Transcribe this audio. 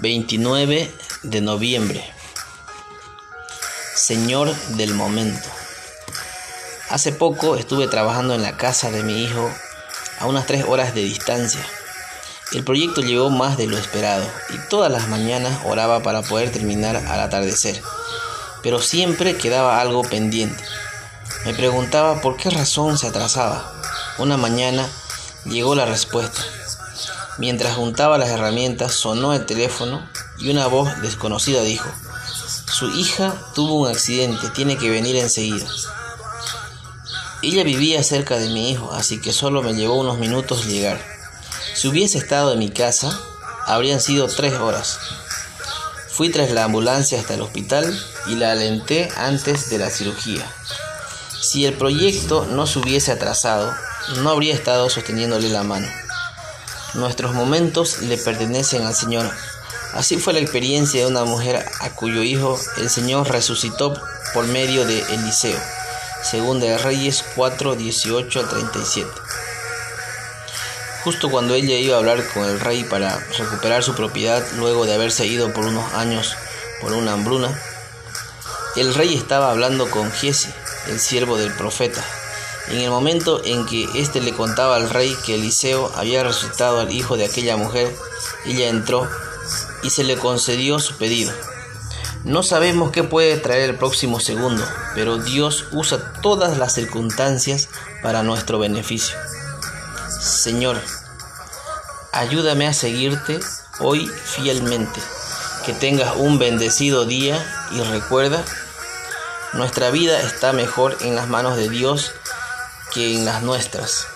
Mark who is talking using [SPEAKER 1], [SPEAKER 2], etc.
[SPEAKER 1] 29 de noviembre. Señor del momento. Hace poco estuve trabajando en la casa de mi hijo a unas tres horas de distancia. El proyecto llegó más de lo esperado y todas las mañanas oraba para poder terminar al atardecer, pero siempre quedaba algo pendiente. Me preguntaba por qué razón se atrasaba. Una mañana llegó la respuesta. Mientras juntaba las herramientas sonó el teléfono y una voz desconocida dijo, su hija tuvo un accidente, tiene que venir enseguida. Ella vivía cerca de mi hijo, así que solo me llevó unos minutos llegar. Si hubiese estado en mi casa, habrían sido tres horas. Fui tras la ambulancia hasta el hospital y la alenté antes de la cirugía. Si el proyecto no se hubiese atrasado, no habría estado sosteniéndole la mano. Nuestros momentos le pertenecen al Señor. Así fue la experiencia de una mujer a cuyo hijo el Señor resucitó por medio de Eliseo. Segunda de Reyes 4, 18 al 37. Justo cuando ella iba a hablar con el rey para recuperar su propiedad luego de haberse ido por unos años por una hambruna, el rey estaba hablando con Giese, el siervo del profeta, en el momento en que éste le contaba al rey que Eliseo había resucitado al hijo de aquella mujer, ella entró y se le concedió su pedido. No sabemos qué puede traer el próximo segundo, pero Dios usa todas las circunstancias para nuestro beneficio. Señor, ayúdame a seguirte hoy fielmente. Que tengas un bendecido día y recuerda, nuestra vida está mejor en las manos de Dios que en las nuestras.